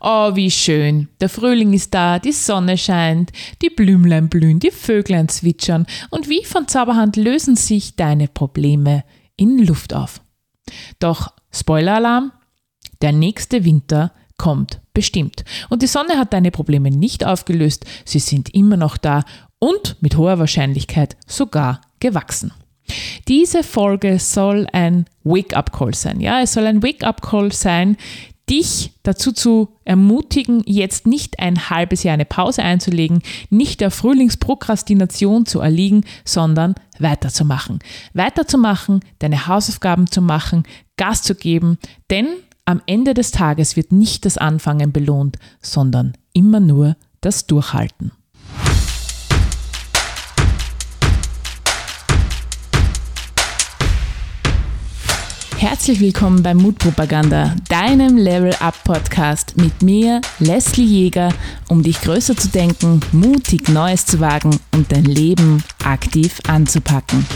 Oh, wie schön. Der Frühling ist da, die Sonne scheint, die Blümlein blühen, die Vöglein zwitschern und wie von Zauberhand lösen sich deine Probleme in Luft auf. Doch Spoiler-Alarm, der nächste Winter kommt bestimmt. Und die Sonne hat deine Probleme nicht aufgelöst, sie sind immer noch da und mit hoher Wahrscheinlichkeit sogar gewachsen. Diese Folge soll ein Wake-up-Call sein. Ja, es soll ein Wake-up-Call sein, dich dazu zu ermutigen, jetzt nicht ein halbes Jahr eine Pause einzulegen, nicht der Frühlingsprokrastination zu erliegen, sondern weiterzumachen. Weiterzumachen, deine Hausaufgaben zu machen, Gas zu geben, denn am Ende des Tages wird nicht das Anfangen belohnt, sondern immer nur das Durchhalten. Herzlich willkommen bei Mutpropaganda, deinem Level Up Podcast mit mir, Leslie Jäger, um dich größer zu denken, mutig Neues zu wagen und dein Leben aktiv anzupacken.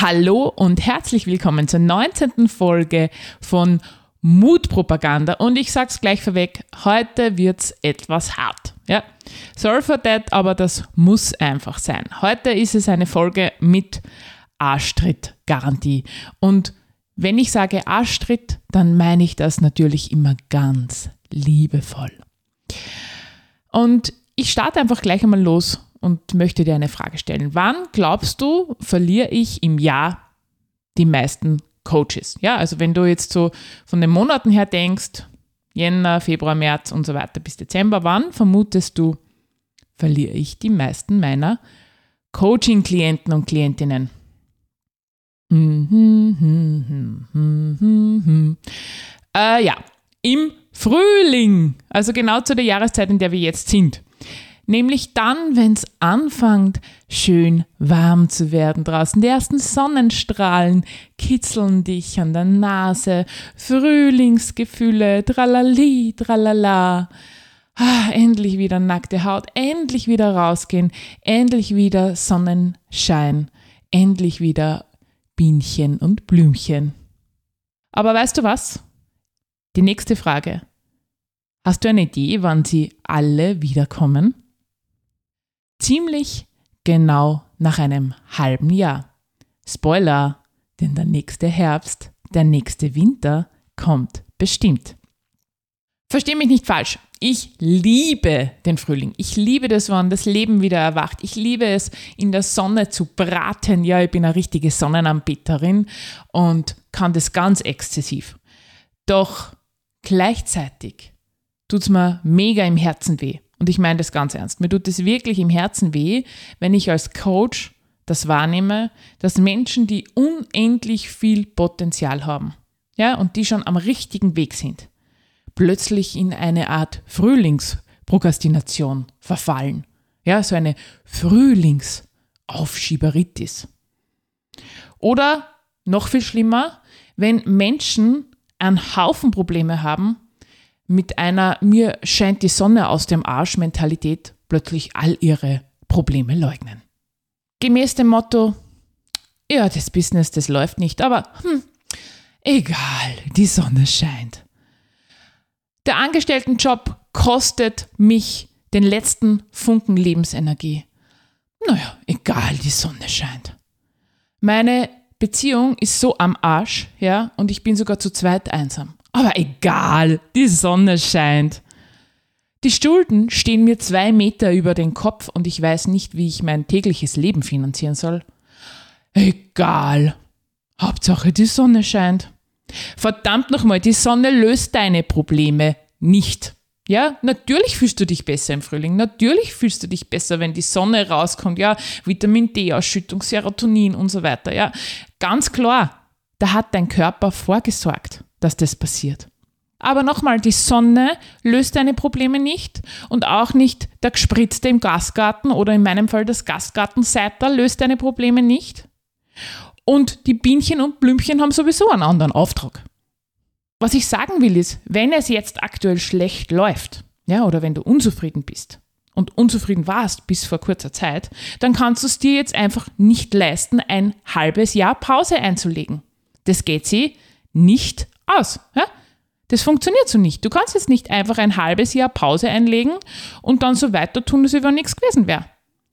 Hallo und herzlich willkommen zur 19. Folge von Mutpropaganda und ich sag's gleich vorweg, heute wird's etwas hart. Ja, sorry for that, aber das muss einfach sein. Heute ist es eine Folge mit Arschtritt-Garantie. Und wenn ich sage Arschtritt, dann meine ich das natürlich immer ganz liebevoll. Und ich starte einfach gleich einmal los und möchte dir eine Frage stellen. Wann glaubst du, verliere ich im Jahr die meisten Coaches? Ja, also wenn du jetzt so von den Monaten her denkst, Jänner, Februar, März und so weiter bis Dezember, wann vermutest du, verliere ich die meisten meiner Coaching-Klienten und Klientinnen? Äh, ja, im Frühling, also genau zu der Jahreszeit, in der wir jetzt sind. Nämlich dann, wenn es anfängt, schön warm zu werden draußen. Die ersten Sonnenstrahlen kitzeln dich an der Nase. Frühlingsgefühle, tralali, tralala. Ah, endlich wieder nackte Haut, endlich wieder rausgehen, endlich wieder Sonnenschein, endlich wieder Bienchen und Blümchen. Aber weißt du was? Die nächste Frage. Hast du eine Idee, wann sie alle wiederkommen? Ziemlich genau nach einem halben Jahr. Spoiler, denn der nächste Herbst, der nächste Winter kommt bestimmt. Versteh mich nicht falsch. Ich liebe den Frühling. Ich liebe das, wann das Leben wieder erwacht. Ich liebe es, in der Sonne zu braten. Ja, ich bin eine richtige Sonnenanbeterin und kann das ganz exzessiv. Doch gleichzeitig tut es mir mega im Herzen weh. Und ich meine das ganz ernst. Mir tut es wirklich im Herzen weh, wenn ich als Coach das wahrnehme, dass Menschen, die unendlich viel Potenzial haben, ja, und die schon am richtigen Weg sind, plötzlich in eine Art Frühlingsprokrastination verfallen. Ja, so eine Frühlingsaufschieberitis. Oder noch viel schlimmer, wenn Menschen einen Haufen Probleme haben, mit einer mir scheint die Sonne aus dem Arsch Mentalität plötzlich all ihre Probleme leugnen. Gemäß dem Motto, ja, das Business, das läuft nicht, aber hm, egal, die Sonne scheint. Der Angestelltenjob kostet mich den letzten Funken Lebensenergie. Naja, egal, die Sonne scheint. Meine Beziehung ist so am Arsch, ja, und ich bin sogar zu zweit einsam. Aber egal, die Sonne scheint. Die Schulden stehen mir zwei Meter über den Kopf und ich weiß nicht, wie ich mein tägliches Leben finanzieren soll. Egal. Hauptsache die Sonne scheint. Verdammt nochmal, die Sonne löst deine Probleme nicht. Ja, natürlich fühlst du dich besser im Frühling. Natürlich fühlst du dich besser, wenn die Sonne rauskommt. Ja, Vitamin D-Ausschüttung, Serotonin und so weiter. Ja, ganz klar, da hat dein Körper vorgesorgt, dass das passiert. Aber nochmal, die Sonne löst deine Probleme nicht und auch nicht der Gespritzte im Gastgarten oder in meinem Fall das Gastgartenseiter löst deine Probleme nicht. Und die Bienchen und Blümchen haben sowieso einen anderen Auftrag. Was ich sagen will ist, wenn es jetzt aktuell schlecht läuft, ja, oder wenn du unzufrieden bist und unzufrieden warst bis vor kurzer Zeit, dann kannst du es dir jetzt einfach nicht leisten, ein halbes Jahr Pause einzulegen. Das geht sie nicht aus. Ja? Das funktioniert so nicht. Du kannst jetzt nicht einfach ein halbes Jahr Pause einlegen und dann so weiter tun, als wenn nichts gewesen wäre.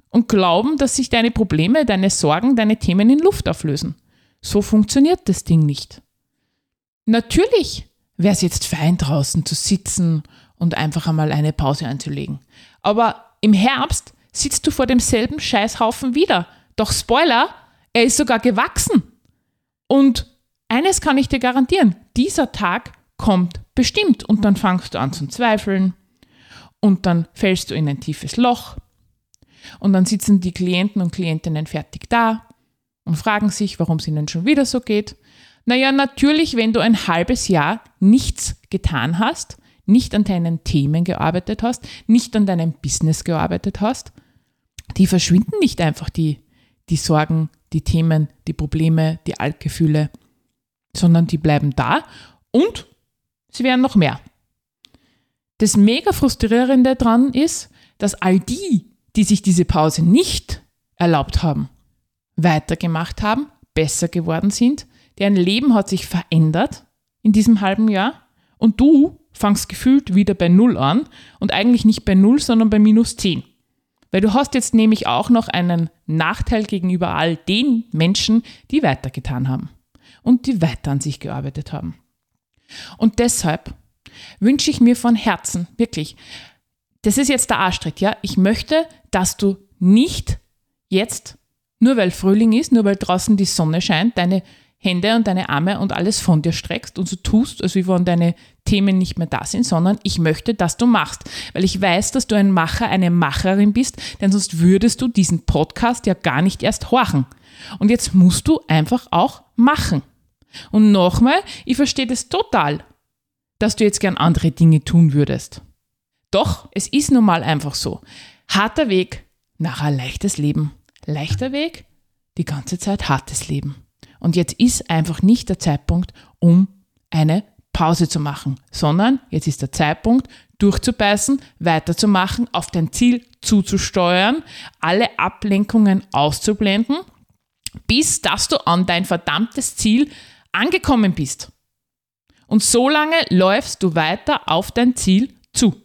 Und glauben, dass sich deine Probleme, deine Sorgen, deine Themen in Luft auflösen. So funktioniert das Ding nicht. Natürlich wäre es jetzt fein draußen zu sitzen und einfach einmal eine Pause einzulegen. Aber im Herbst sitzt du vor demselben Scheißhaufen wieder. Doch Spoiler, er ist sogar gewachsen. Und eines kann ich dir garantieren, dieser Tag kommt bestimmt und dann fangst du an zu zweifeln und dann fällst du in ein tiefes Loch und dann sitzen die Klienten und Klientinnen fertig da und fragen sich, warum es ihnen schon wieder so geht. Naja, natürlich, wenn du ein halbes Jahr nichts getan hast, nicht an deinen Themen gearbeitet hast, nicht an deinem Business gearbeitet hast, die verschwinden nicht einfach, die, die Sorgen, die Themen, die Probleme, die Altgefühle, sondern die bleiben da und sie werden noch mehr. Das mega frustrierende daran ist, dass all die, die sich diese Pause nicht erlaubt haben, weitergemacht haben, besser geworden sind, deren Leben hat sich verändert in diesem halben Jahr und du fangst gefühlt wieder bei Null an und eigentlich nicht bei Null, sondern bei minus 10. Weil du hast jetzt nämlich auch noch einen Nachteil gegenüber all den Menschen, die weitergetan haben und die weiter an sich gearbeitet haben. Und deshalb wünsche ich mir von Herzen, wirklich, das ist jetzt der Arschtritt, ja, ich möchte, dass du nicht jetzt, nur weil Frühling ist, nur weil draußen die Sonne scheint, deine Hände und deine Arme und alles von dir streckst und so tust, als wenn deine Themen nicht mehr da sind, sondern ich möchte, dass du machst. Weil ich weiß, dass du ein Macher, eine Macherin bist, denn sonst würdest du diesen Podcast ja gar nicht erst horchen. Und jetzt musst du einfach auch machen. Und nochmal, ich verstehe das total, dass du jetzt gern andere Dinge tun würdest. Doch, es ist nun mal einfach so. Harter Weg nach ein leichtes Leben. Leichter Weg, die ganze Zeit hartes Leben. Und jetzt ist einfach nicht der Zeitpunkt, um eine Pause zu machen, sondern jetzt ist der Zeitpunkt, durchzubeißen, weiterzumachen, auf dein Ziel zuzusteuern, alle Ablenkungen auszublenden, bis dass du an dein verdammtes Ziel angekommen bist. Und so lange läufst du weiter auf dein Ziel zu.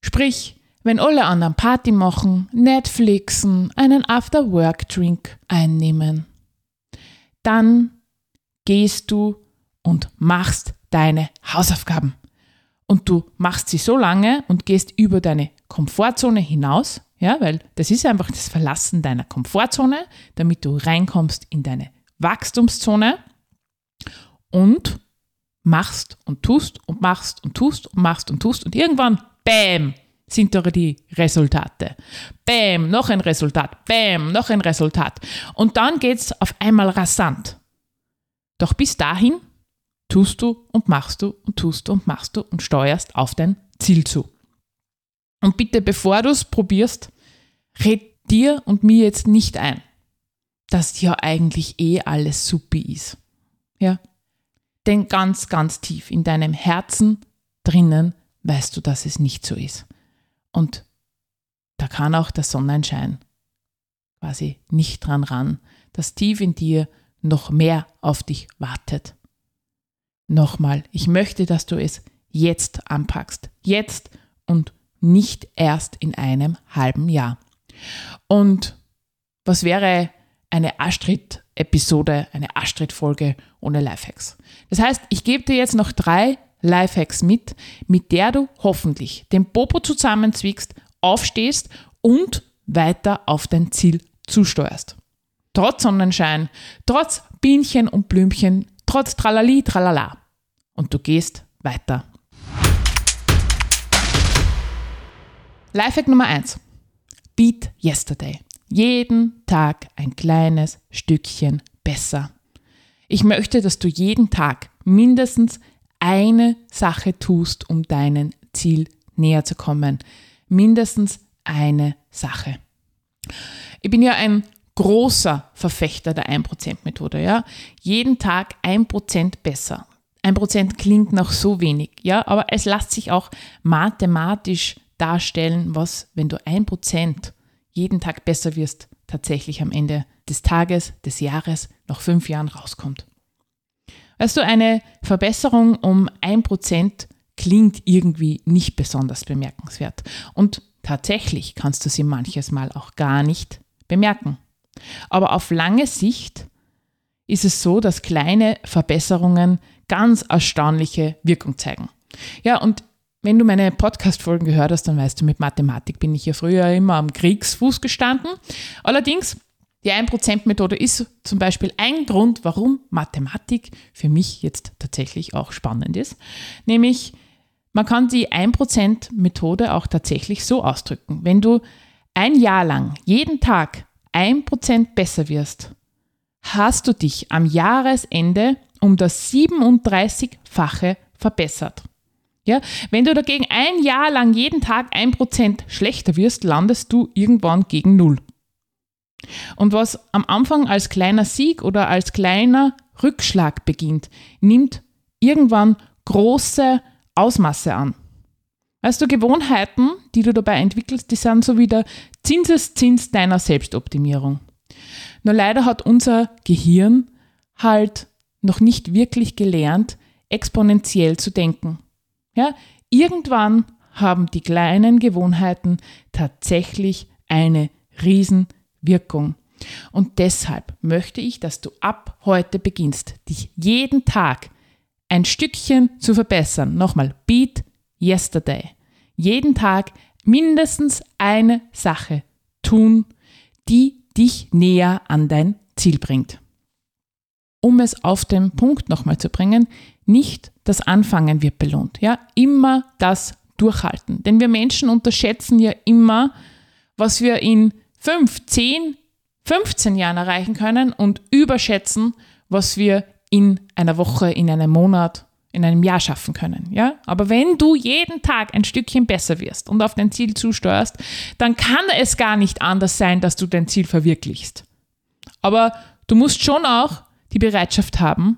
Sprich, wenn alle anderen Party machen, Netflixen, einen After-Work-Drink einnehmen, dann gehst du und machst deine Hausaufgaben. Und du machst sie so lange und gehst über deine Komfortzone hinaus, ja, weil das ist einfach das Verlassen deiner Komfortzone, damit du reinkommst in deine Wachstumszone und machst und tust und machst und tust und machst und tust und irgendwann, bam, sind da die Resultate. Bäm, noch ein Resultat. Bäm, noch ein Resultat. Und dann geht es auf einmal rasant. Doch bis dahin tust du und machst du und tust du und machst du und steuerst auf dein Ziel zu. Und bitte, bevor du es probierst, red dir und mir jetzt nicht ein, dass ja eigentlich eh alles supi ist. Ja? Denn ganz, ganz tief in deinem Herzen drinnen weißt du, dass es nicht so ist. Und da kann auch der Sonnenschein quasi nicht dran ran, dass tief in dir noch mehr auf dich wartet. Nochmal, ich möchte, dass du es jetzt anpackst. Jetzt und nicht erst in einem halben Jahr. Und was wäre eine Astrid-Episode, eine Astrid-Folge ohne Lifehacks? Das heißt, ich gebe dir jetzt noch drei Lifehacks mit, mit der du hoffentlich den Popo zusammenzwickst, aufstehst und weiter auf dein Ziel zusteuerst. Trotz Sonnenschein, trotz Bienchen und Blümchen, trotz Tralali, Tralala. Und du gehst weiter. Lifehack Nummer 1. Beat Yesterday. Jeden Tag ein kleines Stückchen besser. Ich möchte, dass du jeden Tag mindestens eine Sache tust, um deinem Ziel näher zu kommen. Mindestens eine Sache. Ich bin ja ein großer Verfechter der 1%-Methode. Ja? Jeden Tag 1% besser. 1% klingt noch so wenig, ja, aber es lässt sich auch mathematisch darstellen, was, wenn du 1% jeden Tag besser wirst, tatsächlich am Ende des Tages, des Jahres, nach fünf Jahren rauskommt. Weißt du, eine Verbesserung um 1% klingt irgendwie nicht besonders bemerkenswert. Und tatsächlich kannst du sie manches Mal auch gar nicht bemerken. Aber auf lange Sicht ist es so, dass kleine Verbesserungen ganz erstaunliche Wirkung zeigen. Ja, und wenn du meine Podcast-Folgen gehört hast, dann weißt du, mit Mathematik bin ich ja früher immer am Kriegsfuß gestanden. Allerdings, die 1%-Methode ist zum Beispiel ein Grund, warum Mathematik für mich jetzt tatsächlich auch spannend ist. Nämlich, man kann die 1%-Methode auch tatsächlich so ausdrücken. Wenn du ein Jahr lang jeden Tag 1% besser wirst, hast du dich am Jahresende um das 37-fache verbessert. Ja, wenn du dagegen ein Jahr lang jeden Tag ein Prozent schlechter wirst, landest du irgendwann gegen Null. Und was am Anfang als kleiner Sieg oder als kleiner Rückschlag beginnt, nimmt irgendwann große Ausmaße an. Weißt du, Gewohnheiten, die du dabei entwickelst, die sind so wie der Zinseszins deiner Selbstoptimierung. Nur leider hat unser Gehirn halt noch nicht wirklich gelernt, exponentiell zu denken. Ja, irgendwann haben die kleinen Gewohnheiten tatsächlich eine Riesenwirkung. Und deshalb möchte ich, dass du ab heute beginnst, dich jeden Tag ein Stückchen zu verbessern. Nochmal, beat yesterday. Jeden Tag mindestens eine Sache tun, die dich näher an dein Ziel bringt. Um es auf den Punkt nochmal zu bringen, nicht das Anfangen wird belohnt. Ja, immer das Durchhalten. Denn wir Menschen unterschätzen ja immer, was wir in 5, 10, 15 Jahren erreichen können und überschätzen, was wir in einer Woche, in einem Monat, in einem Jahr schaffen können. Ja? Aber wenn du jeden Tag ein Stückchen besser wirst und auf dein Ziel zusteuerst, dann kann es gar nicht anders sein, dass du dein Ziel verwirklichst. Aber du musst schon auch die Bereitschaft haben,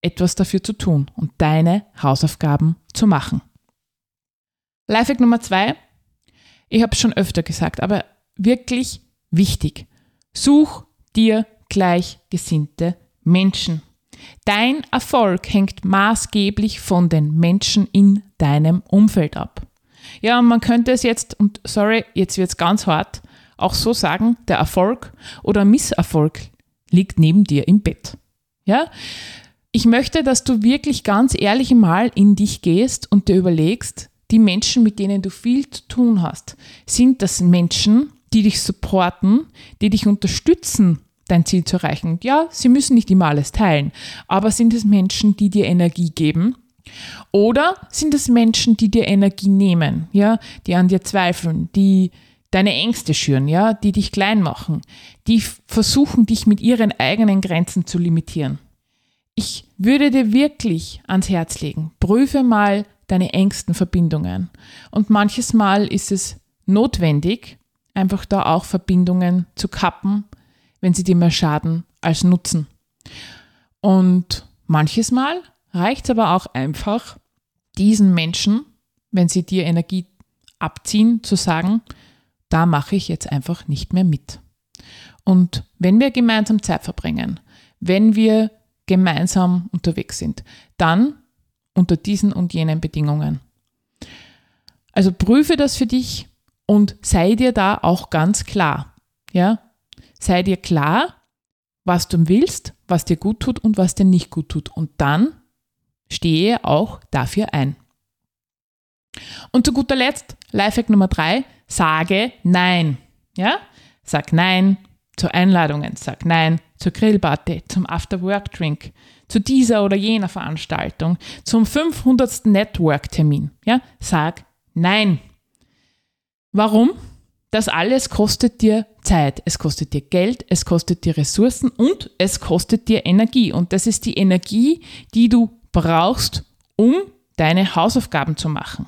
etwas dafür zu tun und deine Hausaufgaben zu machen. Lifehack Nummer zwei. Ich habe es schon öfter gesagt, aber wirklich wichtig. Such dir gleichgesinnte Menschen. Dein Erfolg hängt maßgeblich von den Menschen in deinem Umfeld ab. Ja, und man könnte es jetzt, und sorry, jetzt wird es ganz hart, auch so sagen, der Erfolg oder Misserfolg liegt neben dir im Bett. Ja? Ich möchte, dass du wirklich ganz ehrlich mal in dich gehst und dir überlegst, die Menschen, mit denen du viel zu tun hast, sind das Menschen, die dich supporten, die dich unterstützen, dein Ziel zu erreichen. Ja, sie müssen nicht immer alles teilen, aber sind es Menschen, die dir Energie geben? Oder sind es Menschen, die dir Energie nehmen, ja, die an dir zweifeln, die deine Ängste schüren, ja, die dich klein machen, die versuchen, dich mit ihren eigenen Grenzen zu limitieren. Ich würde dir wirklich ans Herz legen, prüfe mal deine engsten Verbindungen. Und manches Mal ist es notwendig, einfach da auch Verbindungen zu kappen, wenn sie dir mehr schaden als nutzen. Und manches Mal reicht es aber auch einfach, diesen Menschen, wenn sie dir Energie abziehen, zu sagen, da mache ich jetzt einfach nicht mehr mit. Und wenn wir gemeinsam Zeit verbringen, wenn wir gemeinsam unterwegs sind, dann unter diesen und jenen Bedingungen. Also prüfe das für dich und sei dir da auch ganz klar. Ja? Sei dir klar, was du willst, was dir gut tut und was dir nicht gut tut. Und dann stehe auch dafür ein. Und zu guter Letzt, Lifehack Nummer drei, sage Nein. Ja? Sag Nein zu Einladungen, sag Nein zur Grillparty, zum After-Work-Drink, zu dieser oder jener Veranstaltung, zum 500. Network-Termin. Ja? Sag Nein. Warum? Das alles kostet dir Zeit, es kostet dir Geld, es kostet dir Ressourcen und es kostet dir Energie. Und das ist die Energie, die du brauchst, um deine Hausaufgaben zu machen.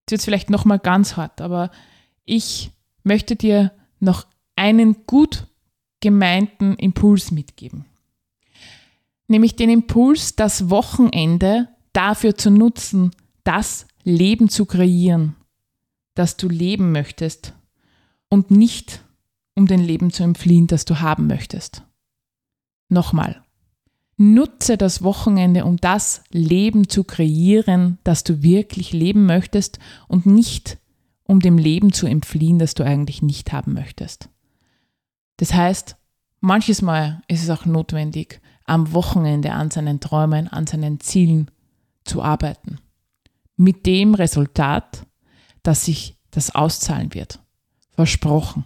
Jetzt wird es vielleicht nochmal ganz hart, aber ich möchte dir noch einen gut gemeinten Impuls mitgeben. Nämlich den Impuls, das Wochenende dafür zu nutzen, das Leben zu kreieren, das du leben möchtest und nicht um den Leben zu entfliehen, das du haben möchtest. Nochmal. Nutze das Wochenende, um das Leben zu kreieren, das du wirklich leben möchtest und nicht um dem Leben zu entfliehen, das du eigentlich nicht haben möchtest. Das heißt, manches Mal ist es auch notwendig, am Wochenende an seinen Träumen, an seinen Zielen zu arbeiten. Mit dem Resultat, dass sich das auszahlen wird. Versprochen.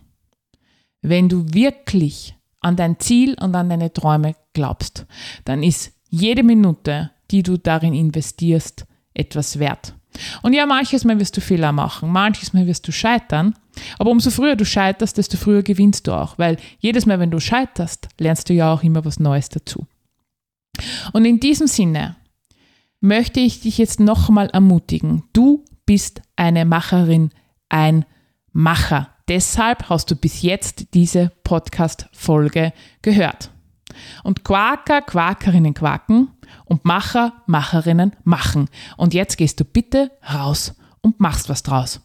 Wenn du wirklich an dein Ziel und an deine Träume glaubst, dann ist jede Minute, die du darin investierst, etwas wert. Und ja, manches Mal wirst du Fehler machen, manches Mal wirst du scheitern, aber umso früher du scheiterst, desto früher gewinnst du auch, weil jedes Mal, wenn du scheiterst, lernst du ja auch immer was Neues dazu. Und in diesem Sinne möchte ich dich jetzt nochmal ermutigen. Du bist eine Macherin, ein Macher. Deshalb hast du bis jetzt diese Podcast-Folge gehört. Und Quaker, Quakerinnen quaken und Macher, Macherinnen machen. Und jetzt gehst du bitte raus und machst was draus.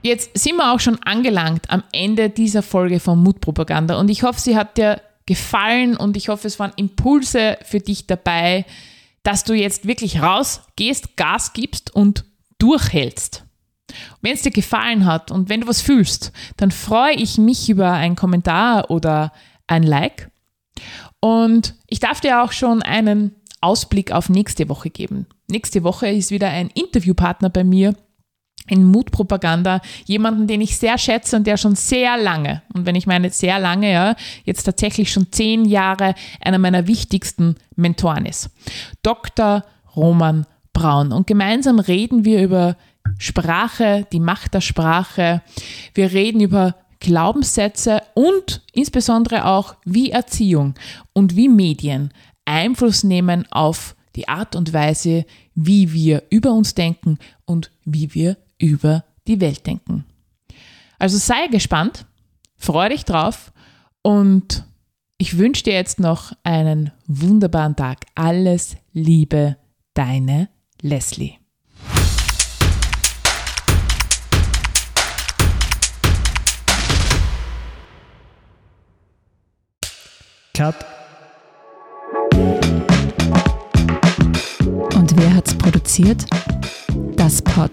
Jetzt sind wir auch schon angelangt am Ende dieser Folge von Mutpropaganda und ich hoffe, sie hat dir gefallen und ich hoffe, es waren Impulse für dich dabei, dass du jetzt wirklich rausgehst, Gas gibst und durchhältst. Wenn es dir gefallen hat und wenn du was fühlst, dann freue ich mich über einen Kommentar oder ein Like. Und ich darf dir auch schon einen Ausblick auf nächste Woche geben. Nächste Woche ist wieder ein Interviewpartner bei mir in Mutpropaganda jemanden, den ich sehr schätze und der schon sehr lange, und wenn ich meine sehr lange, ja, jetzt tatsächlich schon zehn Jahre einer meiner wichtigsten Mentoren ist. Dr. Roman Braun. Und gemeinsam reden wir über Sprache, die Macht der Sprache. Wir reden über Glaubenssätze und insbesondere auch, wie Erziehung und wie Medien Einfluss nehmen auf die Art und Weise, wie wir über uns denken und wie wir über die Welt denken. Also sei gespannt, freue dich drauf und ich wünsche dir jetzt noch einen wunderbaren Tag. Alles Liebe, deine Leslie. Cut. Und wer hat's produziert? Das Pod